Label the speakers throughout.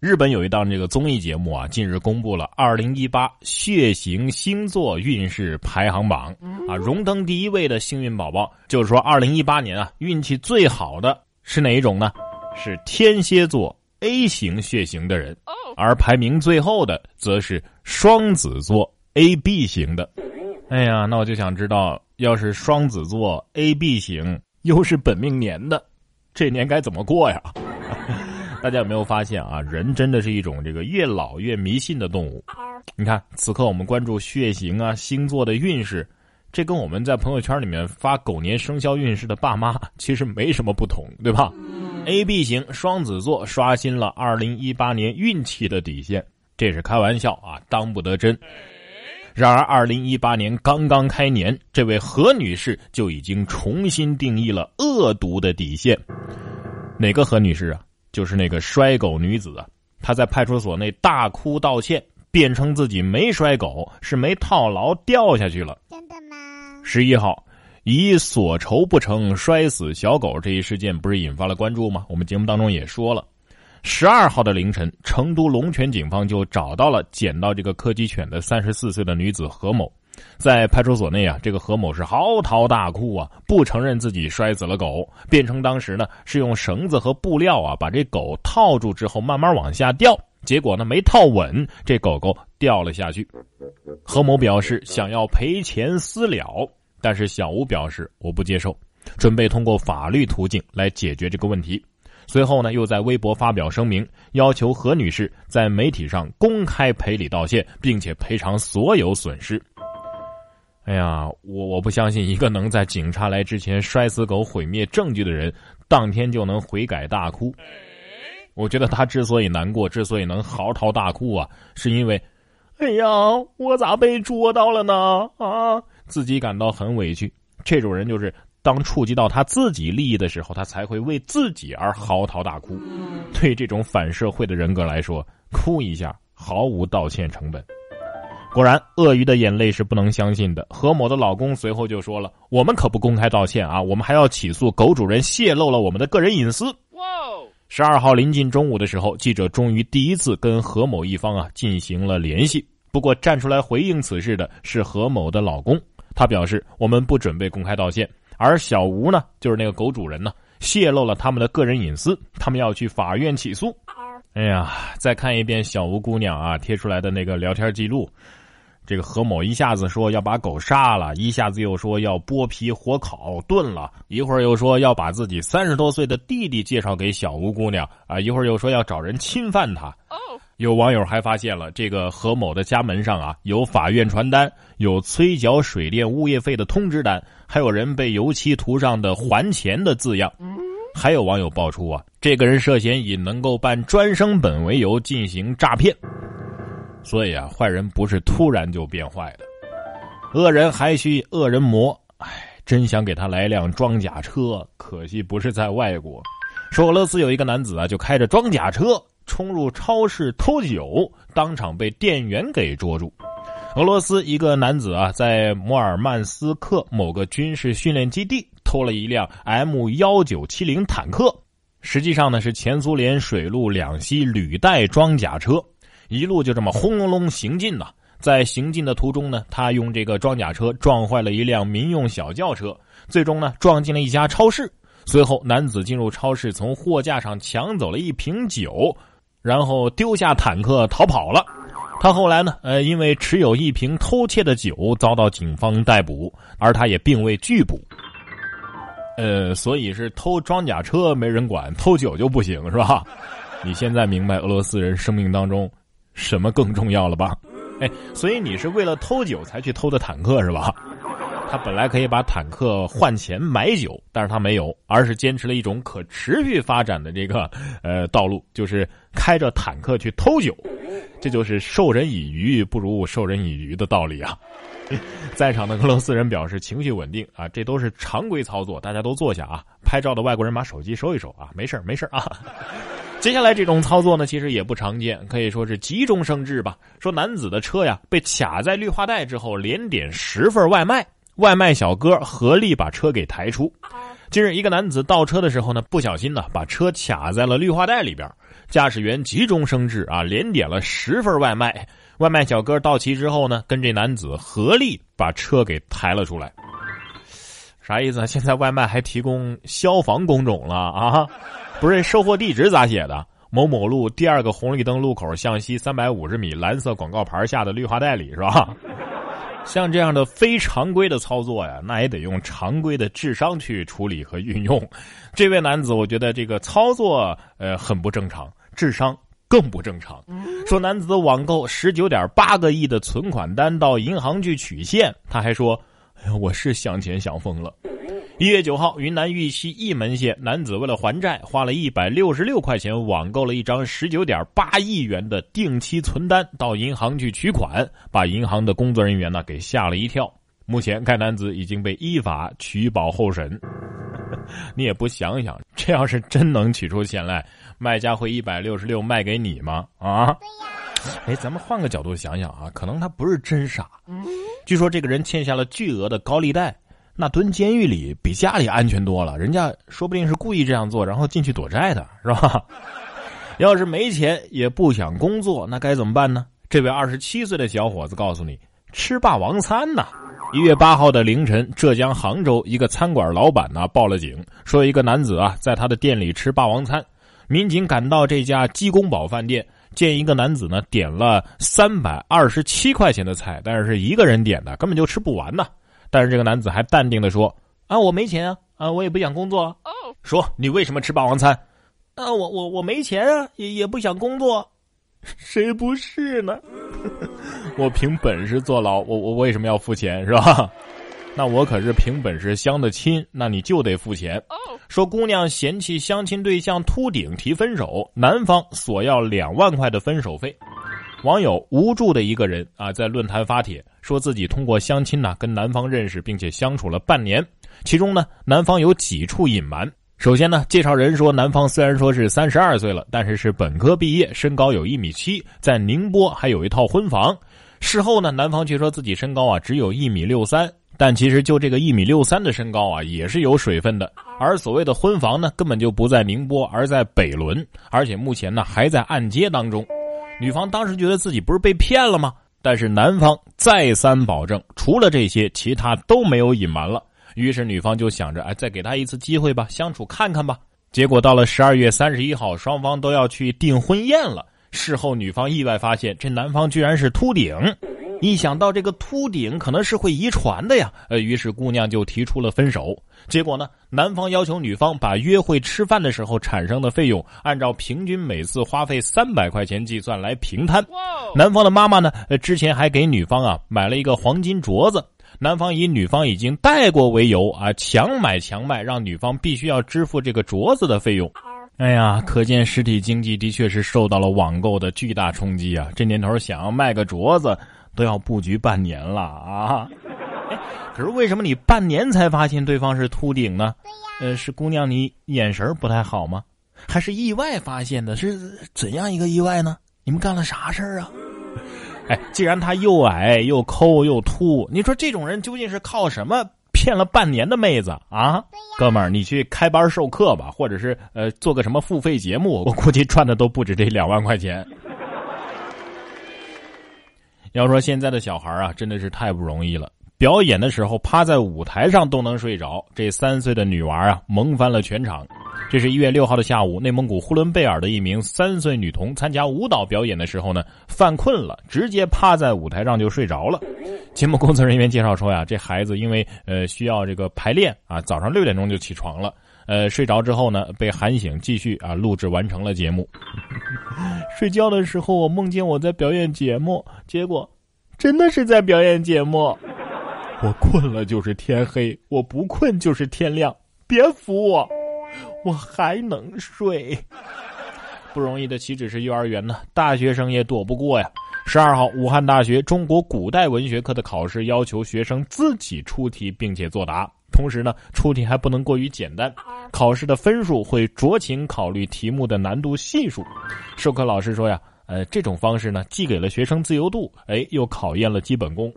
Speaker 1: 日本有一档这个综艺节目啊，近日公布了二零一八血型星座运势排行榜啊，荣登第一位的幸运宝宝，就是说二零一八年啊，运气最好的是哪一种呢？是天蝎座 A 型血型的人，而排名最后的则是双子座 AB 型的。哎呀，那我就想知道，要是双子座 AB 型又是本命年的，这年该怎么过呀？大家有没有发现啊？人真的是一种这个越老越迷信的动物。你看，此刻我们关注血型啊、星座的运势，这跟我们在朋友圈里面发狗年生肖运势的爸妈其实没什么不同，对吧？A、B 型双子座刷新了二零一八年运气的底线，这是开玩笑啊，当不得真。然而二零一八年刚刚开年，这位何女士就已经重新定义了恶毒的底线。哪个何女士啊？就是那个摔狗女子啊，她在派出所内大哭道歉，辩称自己没摔狗，是没套牢掉下去了。真的吗？十一号，以所仇不成摔死小狗这一事件不是引发了关注吗？我们节目当中也说了，十二号的凌晨，成都龙泉警方就找到了捡到这个柯基犬的三十四岁的女子何某。在派出所内啊，这个何某是嚎啕大哭啊，不承认自己摔死了狗，辩称当时呢是用绳子和布料啊把这狗套住之后慢慢往下掉，结果呢没套稳，这狗狗掉了下去。何某表示想要赔钱私了，但是小吴表示我不接受，准备通过法律途径来解决这个问题。随后呢又在微博发表声明，要求何女士在媒体上公开赔礼道歉，并且赔偿所有损失。哎呀，我我不相信一个能在警察来之前摔死狗毁灭证据的人，当天就能悔改大哭。我觉得他之所以难过，之所以能嚎啕大哭啊，是因为，哎呀，我咋被捉到了呢？啊，自己感到很委屈。这种人就是当触及到他自己利益的时候，他才会为自己而嚎啕大哭。对这种反社会的人格来说，哭一下毫无道歉成本。果然，鳄鱼的眼泪是不能相信的。何某的老公随后就说了：“我们可不公开道歉啊，我们还要起诉狗主人泄露了我们的个人隐私。”！十二号临近中午的时候，记者终于第一次跟何某一方啊进行了联系。不过，站出来回应此事的是何某的老公，他表示：“我们不准备公开道歉。”而小吴呢，就是那个狗主人呢，泄露了他们的个人隐私，他们要去法院起诉。哎呀，再看一遍小吴姑娘啊贴出来的那个聊天记录。这个何某一下子说要把狗杀了，一下子又说要剥皮火烤炖了，一会儿又说要把自己三十多岁的弟弟介绍给小吴姑娘啊，一会儿又说要找人侵犯她。有网友还发现了这个何某的家门上啊有法院传单，有催缴水电物业费的通知单，还有人被油漆涂上的还钱的字样。还有网友爆出啊，这个人涉嫌以能够办专升本为由进行诈骗。所以啊，坏人不是突然就变坏的，恶人还需恶人磨。哎，真想给他来辆装甲车，可惜不是在外国。说俄罗斯有一个男子啊，就开着装甲车冲入超市偷酒，当场被店员给捉住。俄罗斯一个男子啊，在摩尔曼斯克某个军事训练基地偷了一辆 M 幺九七零坦克，实际上呢是前苏联水陆两栖履带装甲车。一路就这么轰隆隆行进呐，在行进的途中呢，他用这个装甲车撞坏了一辆民用小轿车，最终呢撞进了一家超市。随后，男子进入超市，从货架上抢走了一瓶酒，然后丢下坦克逃跑了。他后来呢，呃，因为持有一瓶偷窃的酒遭到警方逮捕，而他也并未拒捕。呃，所以是偷装甲车没人管，偷酒就不行是吧？你现在明白俄罗斯人生命当中。什么更重要了吧？哎，所以你是为了偷酒才去偷的坦克是吧？他本来可以把坦克换钱买酒，但是他没有，而是坚持了一种可持续发展的这个呃道路，就是开着坦克去偷酒。这就是授人以鱼不如授人以渔的道理啊！在场的俄罗斯人表示情绪稳定啊，这都是常规操作，大家都坐下啊。拍照的外国人把手机收一收啊，没事没事啊。接下来这种操作呢，其实也不常见，可以说是急中生智吧。说男子的车呀被卡在绿化带之后，连点十份外卖，外卖小哥合力把车给抬出。近日，一个男子倒车的时候呢，不小心呢把车卡在了绿化带里边，驾驶员急中生智啊，连点了十份外卖。外卖小哥到齐之后呢，跟这男子合力把车给抬了出来。啥意思啊？现在外卖还提供消防工种了啊？不是，收货地址咋写的？某某路第二个红绿灯路口向西三百五十米，蓝色广告牌下的绿化带里是吧？像这样的非常规的操作呀，那也得用常规的智商去处理和运用。这位男子，我觉得这个操作呃很不正常，智商更不正常。说男子网购十九点八个亿的存款单到银行去取现，他还说：“哎呀，我是想钱想疯了。”一月九号，云南玉溪义门县男子为了还债，花了一百六十六块钱网购了一张十九点八亿元的定期存单，到银行去取款，把银行的工作人员呢给吓了一跳。目前，该男子已经被依法取保候审。你也不想想，这要是真能取出钱来，卖家会一百六十六卖给你吗？啊？对呀。哎，咱们换个角度想想啊，可能他不是真傻。据说这个人欠下了巨额的高利贷。那蹲监狱里比家里安全多了，人家说不定是故意这样做，然后进去躲债的，是吧？要是没钱也不想工作，那该怎么办呢？这位二十七岁的小伙子告诉你：吃霸王餐呐！一月八号的凌晨，浙江杭州一个餐馆老板呢报了警，说一个男子啊在他的店里吃霸王餐。民警赶到这家鸡公堡饭店，见一个男子呢点了三百二十七块钱的菜，但是是一个人点的，根本就吃不完呢。但是这个男子还淡定的说：“啊，我没钱啊，啊，我也不想工作。说你为什么吃霸王餐？啊，我我我没钱啊，也也不想工作。谁不是呢？我凭本事坐牢，我我为什么要付钱是吧？那我可是凭本事相的亲，那你就得付钱。说姑娘嫌弃相亲对象秃顶提分手，男方索要两万块的分手费。网友无助的一个人啊，在论坛发帖。”说自己通过相亲呢跟男方认识，并且相处了半年，其中呢男方有几处隐瞒。首先呢，介绍人说男方虽然说是三十二岁了，但是是本科毕业，身高有一米七，在宁波还有一套婚房。事后呢，男方却说自己身高啊只有一米六三，但其实就这个一米六三的身高啊也是有水分的。而所谓的婚房呢，根本就不在宁波，而在北仑，而且目前呢还在按揭当中。女方当时觉得自己不是被骗了吗？但是男方再三保证，除了这些，其他都没有隐瞒了。于是女方就想着，哎，再给他一次机会吧，相处看看吧。结果到了十二月三十一号，双方都要去订婚宴了。事后女方意外发现，这男方居然是秃顶。一想到这个秃顶可能是会遗传的呀，呃，于是姑娘就提出了分手。结果呢，男方要求女方把约会吃饭的时候产生的费用，按照平均每次花费三百块钱计算来平摊。男方的妈妈呢，呃，之前还给女方啊买了一个黄金镯子。男方以女方已经戴过为由啊，强买强卖，让女方必须要支付这个镯子的费用。哎呀，可见实体经济的确是受到了网购的巨大冲击啊！这年头想要卖个镯子。都要布局半年了啊！哎，可是为什么你半年才发现对方是秃顶呢？对呀，呃，是姑娘你眼神不太好吗？还是意外发现的？是怎样一个意外呢？你们干了啥事儿啊？哎，既然他又矮又抠又秃，你说这种人究竟是靠什么骗了半年的妹子啊？哥们儿，你去开班授课吧，或者是呃做个什么付费节目，我估计赚的都不止这两万块钱。要说现在的小孩啊，真的是太不容易了。表演的时候趴在舞台上都能睡着，这三岁的女娃啊，萌翻了全场。这是一月六号的下午，内蒙古呼伦贝尔的一名三岁女童参加舞蹈表演的时候呢，犯困了，直接趴在舞台上就睡着了。节目工作人员介绍说呀，这孩子因为呃需要这个排练啊，早上六点钟就起床了，呃睡着之后呢被喊醒，继续啊录制完成了节目。睡觉的时候，我梦见我在表演节目，结果真的是在表演节目。我困了就是天黑，我不困就是天亮。别扶我，我还能睡。不容易的岂止是幼儿园呢？大学生也躲不过呀。十二号，武汉大学中国古代文学科的考试要求学生自己出题并且作答。同时呢，出题还不能过于简单，考试的分数会酌情考虑题目的难度系数。授课老师说呀，呃，这种方式呢，既给了学生自由度，哎，又考验了基本功。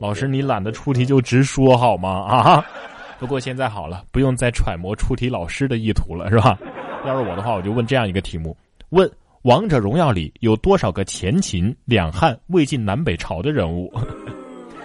Speaker 1: 老师，你懒得出题就直说好吗？啊，不过现在好了，不用再揣摩出题老师的意图了，是吧？要是我的话，我就问这样一个题目：问《王者荣耀》里有多少个前秦、两汉、魏晋南北朝的人物？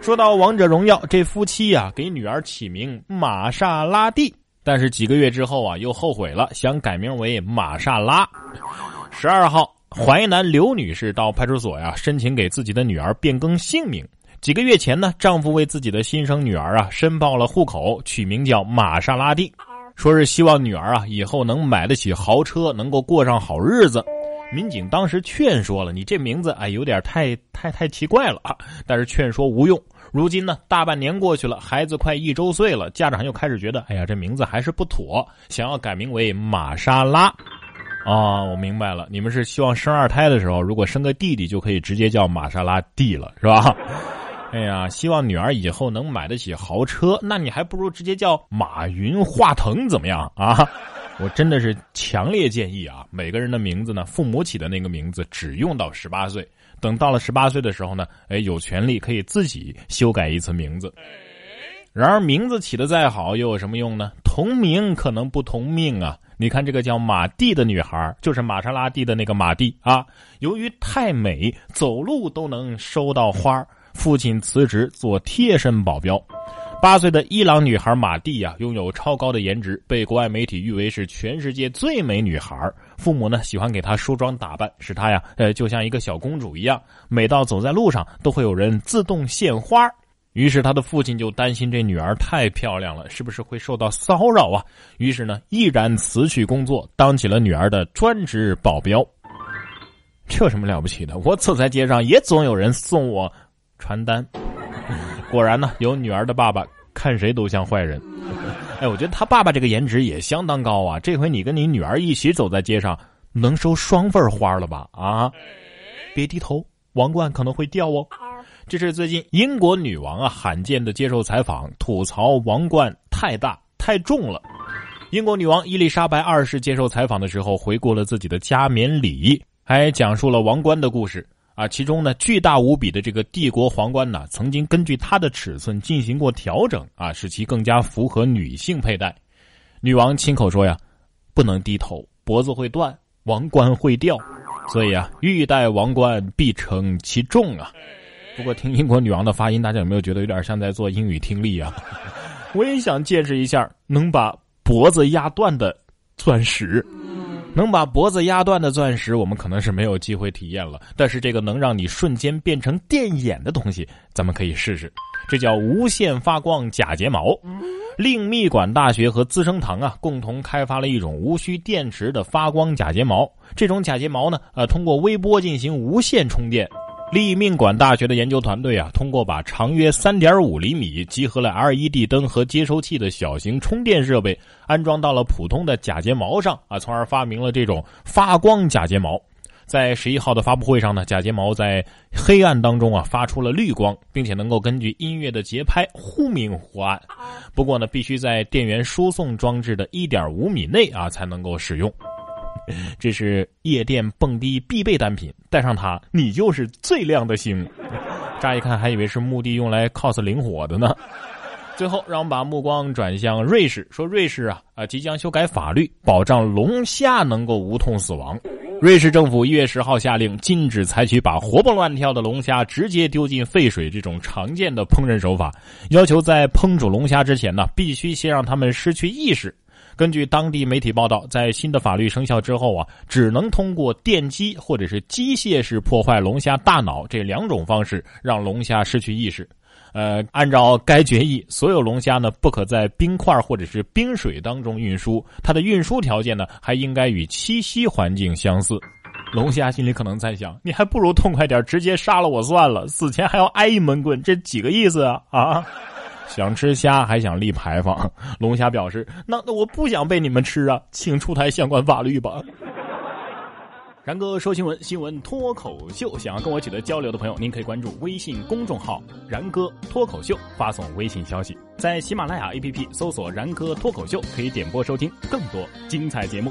Speaker 1: 说到《王者荣耀》，这夫妻呀，给女儿起名玛莎拉蒂，但是几个月之后啊，又后悔了，想改名为玛莎拉。十二号，淮南刘女士到派出所呀，申请给自己的女儿变更姓名。几个月前呢，丈夫为自己的新生女儿啊申报了户口，取名叫玛莎拉蒂，说是希望女儿啊以后能买得起豪车，能够过上好日子。民警当时劝说了，你这名字哎有点太太太奇怪了啊，但是劝说无用。如今呢，大半年过去了，孩子快一周岁了，家长又开始觉得，哎呀，这名字还是不妥，想要改名为玛莎拉。啊，我明白了，你们是希望生二胎的时候，如果生个弟弟，就可以直接叫玛莎拉蒂了，是吧？哎呀，希望女儿以后能买得起豪车，那你还不如直接叫马云、华腾怎么样啊？我真的是强烈建议啊，每个人的名字呢，父母起的那个名字只用到十八岁，等到了十八岁的时候呢，哎，有权利可以自己修改一次名字。然而，名字起的再好又有什么用呢？同名可能不同命啊！你看这个叫马蒂的女孩，就是玛莎拉蒂的那个马蒂啊，由于太美，走路都能收到花父亲辞职做贴身保镖，八岁的伊朗女孩马蒂呀，拥有超高的颜值，被国外媒体誉为是全世界最美女孩。父母呢喜欢给她梳妆打扮，使她呀，呃，就像一个小公主一样。每到走在路上，都会有人自动献花。于是他的父亲就担心这女儿太漂亮了，是不是会受到骚扰啊？于是呢，毅然辞去工作，当起了女儿的专职保镖。这有什么了不起的？我走在街上，也总有人送我。传单，果然呢，有女儿的爸爸看谁都像坏人。哎，我觉得他爸爸这个颜值也相当高啊。这回你跟你女儿一起走在街上，能收双份花了吧？啊，别低头，王冠可能会掉哦。这是最近英国女王啊罕见的接受采访，吐槽王冠太大太重了。英国女王伊丽莎白二世接受采访的时候，回顾了自己的加冕礼，还讲述了王冠的故事。啊，其中呢，巨大无比的这个帝国皇冠呢，曾经根据它的尺寸进行过调整啊，使其更加符合女性佩戴。女王亲口说呀，不能低头，脖子会断，王冠会掉，所以啊，欲戴王冠必承其重啊。不过听英国女王的发音，大家有没有觉得有点像在做英语听力啊？我也想见识一下能把脖子压断的钻石。能把脖子压断的钻石，我们可能是没有机会体验了。但是这个能让你瞬间变成电眼的东西，咱们可以试试。这叫无线发光假睫毛。令密馆大学和资生堂啊，共同开发了一种无需电池的发光假睫毛。这种假睫毛呢，呃，通过微波进行无线充电。立命馆大学的研究团队啊，通过把长约三点五厘米、集合了 LED 灯和接收器的小型充电设备安装到了普通的假睫毛上啊，从而发明了这种发光假睫毛。在十一号的发布会上呢，假睫毛在黑暗当中啊发出了绿光，并且能够根据音乐的节拍忽明忽暗。不过呢，必须在电源输送装置的一点五米内啊才能够使用。这是夜店蹦迪必备单品，带上它，你就是最亮的星。乍一看还以为是墓地用来 cos 灵火的呢。最后，让我们把目光转向瑞士，说瑞士啊啊即将修改法律，保障龙虾能够无痛死亡。瑞士政府一月十号下令，禁止采取把活蹦乱跳的龙虾直接丢进沸水这种常见的烹饪手法，要求在烹煮龙虾之前呢，必须先让它们失去意识。根据当地媒体报道，在新的法律生效之后啊，只能通过电击或者是机械式破坏龙虾大脑这两种方式让龙虾失去意识。呃，按照该决议，所有龙虾呢不可在冰块或者是冰水当中运输，它的运输条件呢还应该与栖息环境相似。龙虾心里可能在想：你还不如痛快点，直接杀了我算了，死前还要挨一闷棍，这几个意思啊啊！想吃虾还想立牌坊，龙虾表示：“那那我不想被你们吃啊，请出台相关法律吧。”然哥说新闻，新闻脱口秀，想要跟我取得交流的朋友，您可以关注微信公众号“然哥脱口秀”，发送微信消息，在喜马拉雅 APP 搜索“然哥脱口秀”，可以点播收听更多精彩节目。